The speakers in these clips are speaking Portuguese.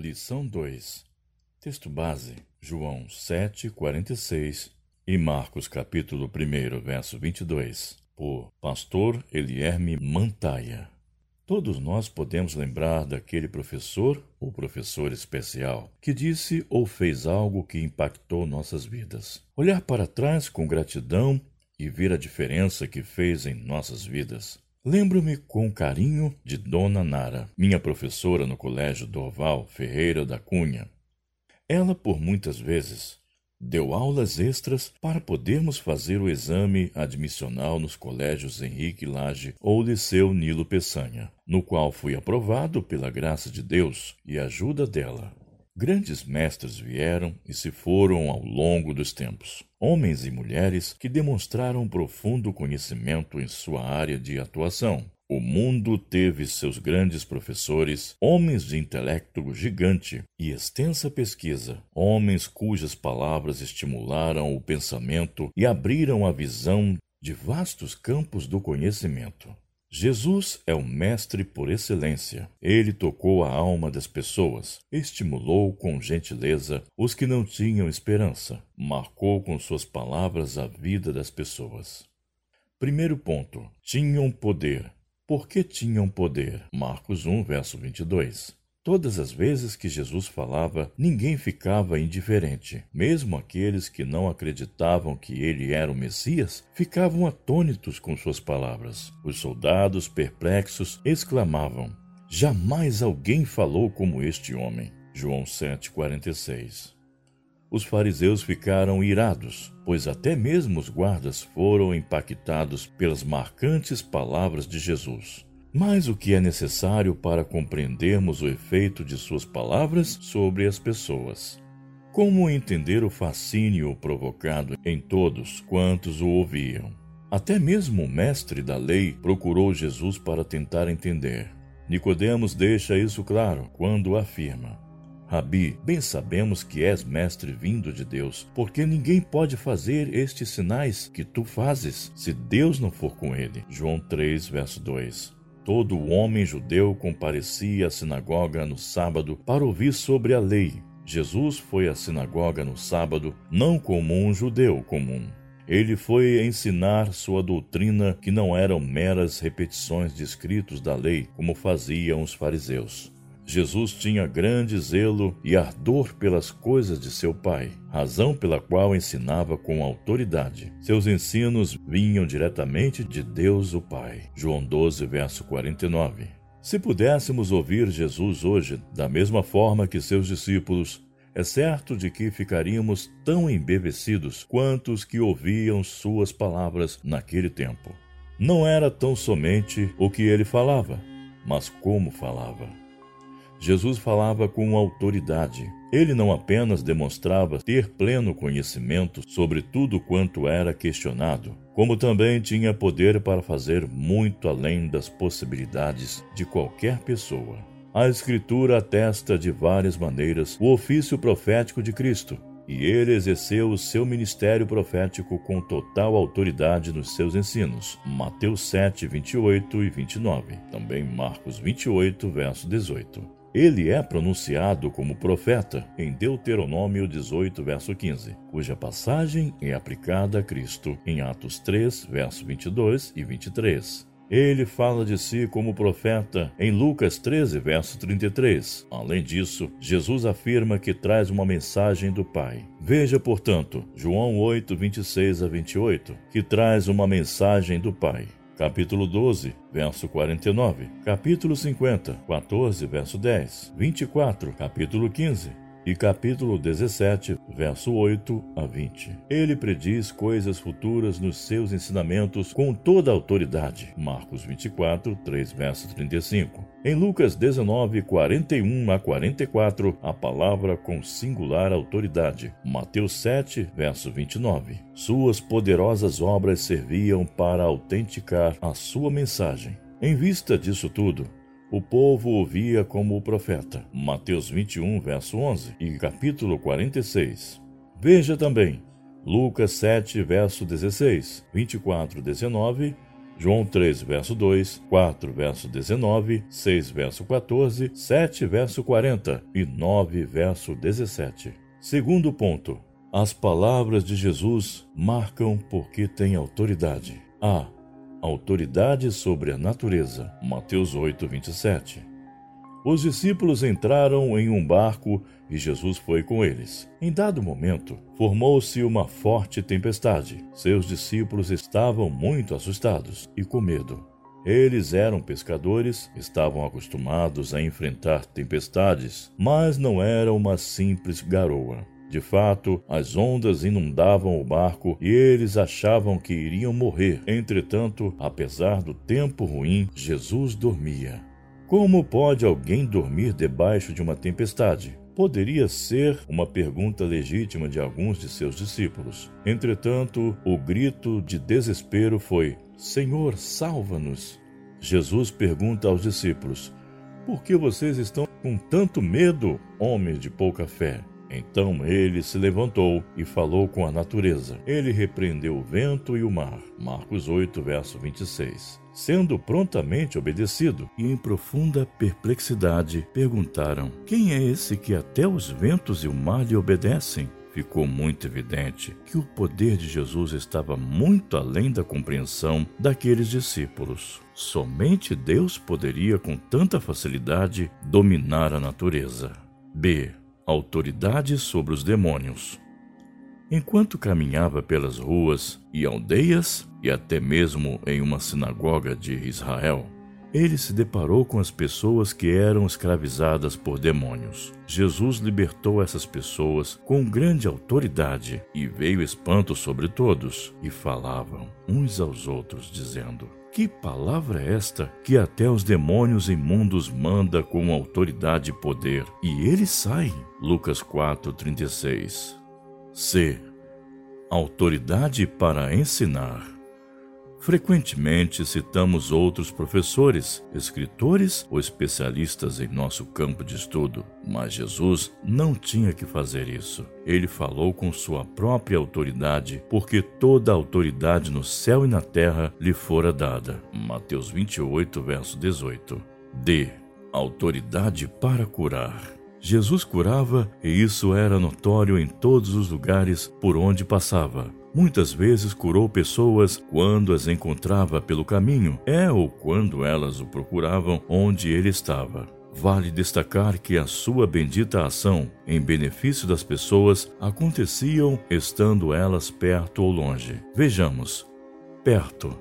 Lição 2 Texto base: João 7, 46 e Marcos capítulo 1, verso 22, por Pastor Elierme Mantaia. Todos nós podemos lembrar daquele professor ou professor especial que disse ou fez algo que impactou nossas vidas. Olhar para trás com gratidão e ver a diferença que fez em nossas vidas. Lembro-me com carinho de Dona Nara, minha professora no Colégio Dorval Ferreira da Cunha. Ela, por muitas vezes, deu aulas extras para podermos fazer o exame admissional nos colégios Henrique Lage ou Liceu Nilo Peçanha, no qual fui aprovado pela graça de Deus e ajuda dela. Grandes mestres vieram e se foram ao longo dos tempos. Homens e mulheres que demonstraram profundo conhecimento em sua área de atuação. O mundo teve seus grandes professores, homens de intelecto gigante e extensa pesquisa, homens cujas palavras estimularam o pensamento e abriram a visão de vastos campos do conhecimento. Jesus é o mestre por excelência. Ele tocou a alma das pessoas, estimulou com gentileza os que não tinham esperança, marcou com suas palavras a vida das pessoas. Primeiro ponto: tinham poder. Por que tinham poder? Marcos 1, verso 22. Todas as vezes que Jesus falava, ninguém ficava indiferente. Mesmo aqueles que não acreditavam que ele era o Messias ficavam atônitos com suas palavras. Os soldados, perplexos, exclamavam: Jamais alguém falou como este homem. João 7,46 Os fariseus ficaram irados, pois até mesmo os guardas foram impactados pelas marcantes palavras de Jesus. Mas o que é necessário para compreendermos o efeito de suas palavras sobre as pessoas? Como entender o fascínio provocado em todos quantos o ouviam? Até mesmo o mestre da lei procurou Jesus para tentar entender. Nicodemos deixa isso claro quando afirma: Rabi, bem sabemos que és mestre vindo de Deus, porque ninguém pode fazer estes sinais que tu fazes se Deus não for com ele. João 3, verso 2. Todo homem judeu comparecia à sinagoga no sábado para ouvir sobre a lei. Jesus foi à sinagoga no sábado não como um judeu comum. Ele foi ensinar sua doutrina que não eram meras repetições de escritos da lei, como faziam os fariseus. Jesus tinha grande zelo e ardor pelas coisas de seu Pai, razão pela qual ensinava com autoridade. Seus ensinos vinham diretamente de Deus o Pai. João 12, verso 49. Se pudéssemos ouvir Jesus hoje da mesma forma que seus discípulos, é certo de que ficaríamos tão embevecidos quanto os que ouviam suas palavras naquele tempo. Não era tão somente o que ele falava, mas como falava. Jesus falava com autoridade. Ele não apenas demonstrava ter pleno conhecimento sobre tudo quanto era questionado, como também tinha poder para fazer muito além das possibilidades de qualquer pessoa. A Escritura atesta de várias maneiras o ofício profético de Cristo, e ele exerceu o seu ministério profético com total autoridade nos seus ensinos. Mateus 7, 28 e 29. Também Marcos 28, verso 18. Ele é pronunciado como profeta em Deuteronômio 18, verso 15, cuja passagem é aplicada a Cristo em Atos 3, verso 22 e 23. Ele fala de si como profeta em Lucas 13, verso 33. Além disso, Jesus afirma que traz uma mensagem do Pai. Veja, portanto, João 8, 26 a 28, que traz uma mensagem do Pai capítulo 12, verso 49, capítulo 50, 14, verso 10, 24, capítulo 15, e capítulo 17, verso 8 a 20. Ele prediz coisas futuras nos seus ensinamentos com toda a autoridade. Marcos 24, 3, verso 35. Em Lucas 19, 41 a 44, a palavra com singular autoridade. Mateus 7, verso 29. Suas poderosas obras serviam para autenticar a sua mensagem. Em vista disso tudo, o povo ouvia como o profeta. Mateus 21, verso 11 e capítulo 46. Veja também Lucas 7, verso 16, 24, 19, João 3, verso 2, 4, verso 19, 6, verso 14, 7, verso 40 e 9, verso 17. Segundo ponto. As palavras de Jesus marcam porque tem autoridade. A. Autoridade sobre a natureza. Mateus 8, 27. Os discípulos entraram em um barco e Jesus foi com eles. Em dado momento, formou-se uma forte tempestade. Seus discípulos estavam muito assustados e com medo. Eles eram pescadores, estavam acostumados a enfrentar tempestades, mas não era uma simples garoa. De fato, as ondas inundavam o barco e eles achavam que iriam morrer. Entretanto, apesar do tempo ruim, Jesus dormia. Como pode alguém dormir debaixo de uma tempestade? Poderia ser uma pergunta legítima de alguns de seus discípulos. Entretanto, o grito de desespero foi: Senhor, salva-nos! Jesus pergunta aos discípulos: Por que vocês estão com tanto medo, homens de pouca fé? Então ele se levantou e falou com a natureza. Ele repreendeu o vento e o mar. Marcos 8, verso 26. Sendo prontamente obedecido e em profunda perplexidade, perguntaram: Quem é esse que até os ventos e o mar lhe obedecem? ficou muito evidente que o poder de Jesus estava muito além da compreensão daqueles discípulos. Somente Deus poderia com tanta facilidade dominar a natureza. B autoridade sobre os demônios. Enquanto caminhava pelas ruas e aldeias, e até mesmo em uma sinagoga de Israel, ele se deparou com as pessoas que eram escravizadas por demônios. Jesus libertou essas pessoas com grande autoridade e veio espanto sobre todos, e falavam uns aos outros, dizendo: que palavra é esta que até os demônios imundos manda com autoridade e poder, e eles saem? Lucas 4:36. C. Autoridade para ensinar. Frequentemente citamos outros professores, escritores ou especialistas em nosso campo de estudo, mas Jesus não tinha que fazer isso. Ele falou com sua própria autoridade, porque toda a autoridade no céu e na terra lhe fora dada. Mateus 28, verso 18. D. Autoridade para curar. Jesus curava e isso era notório em todos os lugares por onde passava. Muitas vezes curou pessoas quando as encontrava pelo caminho, é ou quando elas o procuravam onde ele estava. Vale destacar que a sua bendita ação em benefício das pessoas aconteciam estando elas perto ou longe. Vejamos. Perto.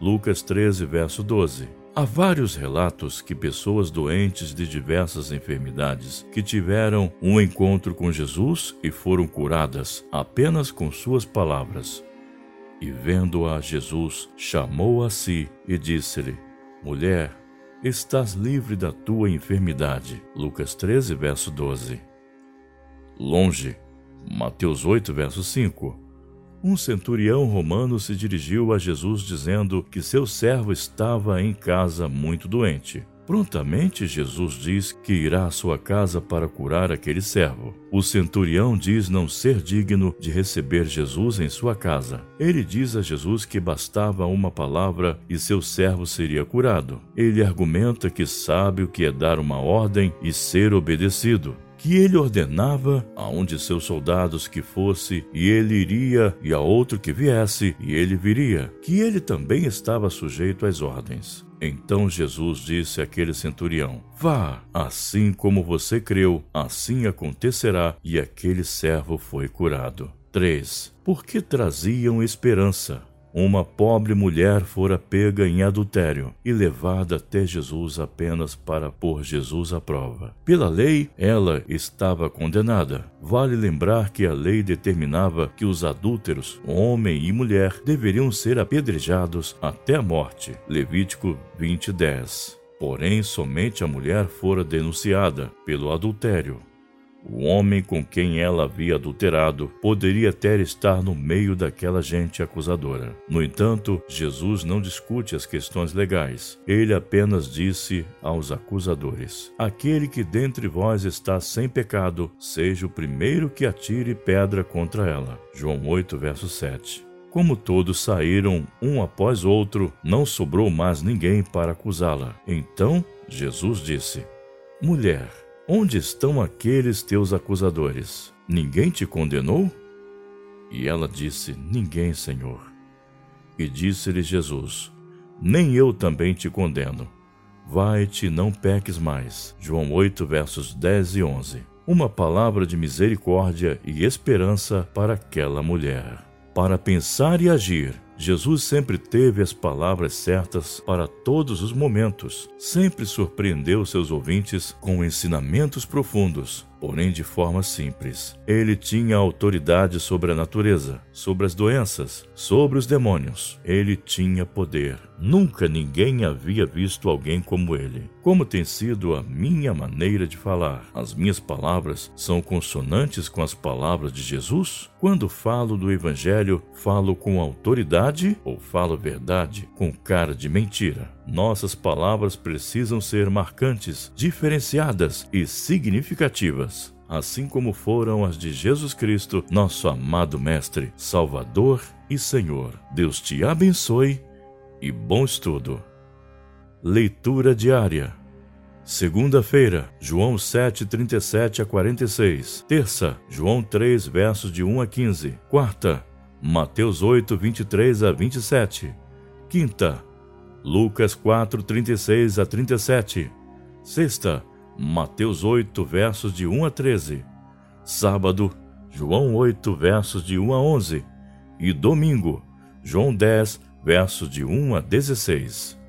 Lucas 13, verso 12. Há vários relatos que pessoas doentes de diversas enfermidades que tiveram um encontro com Jesus e foram curadas apenas com suas palavras. E vendo-a, Jesus chamou a si e disse-lhe: Mulher, estás livre da tua enfermidade. Lucas 13, verso 12. Longe. Mateus 8, verso 5 um centurião romano se dirigiu a Jesus dizendo que seu servo estava em casa muito doente. Prontamente Jesus diz que irá à sua casa para curar aquele servo. O centurião diz não ser digno de receber Jesus em sua casa. Ele diz a Jesus que bastava uma palavra e seu servo seria curado. Ele argumenta que sabe o que é dar uma ordem e ser obedecido que ele ordenava a um de seus soldados que fosse, e ele iria, e a outro que viesse, e ele viria, que ele também estava sujeito às ordens. Então Jesus disse àquele centurião: Vá, assim como você creu, assim acontecerá, e aquele servo foi curado. 3. Porque traziam esperança. Uma pobre mulher fora pega em adultério e levada até Jesus apenas para pôr Jesus à prova. Pela lei, ela estava condenada. Vale lembrar que a lei determinava que os adúlteros, homem e mulher, deveriam ser apedrejados até a morte. Levítico 20:10. Porém, somente a mulher fora denunciada pelo adultério. O homem com quem ela havia adulterado poderia até estar no meio daquela gente acusadora. No entanto, Jesus não discute as questões legais. Ele apenas disse aos acusadores: Aquele que dentre vós está sem pecado, seja o primeiro que atire pedra contra ela. João 8, verso 7. Como todos saíram um após outro, não sobrou mais ninguém para acusá-la. Então Jesus disse: Mulher, onde estão aqueles teus acusadores? Ninguém te condenou? E ela disse: Ninguém, Senhor. E disse-lhe Jesus: Nem eu também te condeno. Vai-te, não peques mais. João 8, versos 10 e 11. Uma palavra de misericórdia e esperança para aquela mulher. Para pensar e agir, Jesus sempre teve as palavras certas para todos os momentos. Sempre surpreendeu seus ouvintes com ensinamentos profundos, porém de forma simples. Ele tinha autoridade sobre a natureza, sobre as doenças, sobre os demônios. Ele tinha poder. Nunca ninguém havia visto alguém como ele. Como tem sido a minha maneira de falar? As minhas palavras são consonantes com as palavras de Jesus? Quando falo do Evangelho, falo com autoridade ou falo verdade com cara de mentira? Nossas palavras precisam ser marcantes, diferenciadas e significativas, assim como foram as de Jesus Cristo, nosso amado Mestre, Salvador e Senhor. Deus te abençoe e bom estudo. Leitura diária. Segunda-feira, João 7, 37 a 46. Terça, João 3, versos de 1 a 15. Quarta, Mateus 8, 23 a 27. Quinta, Lucas 4, 36 a 37. Sexta, Mateus 8, versos de 1 a 13. Sábado, João 8, versos de 1 a 11. E domingo, João 10, versos de 1 a 16.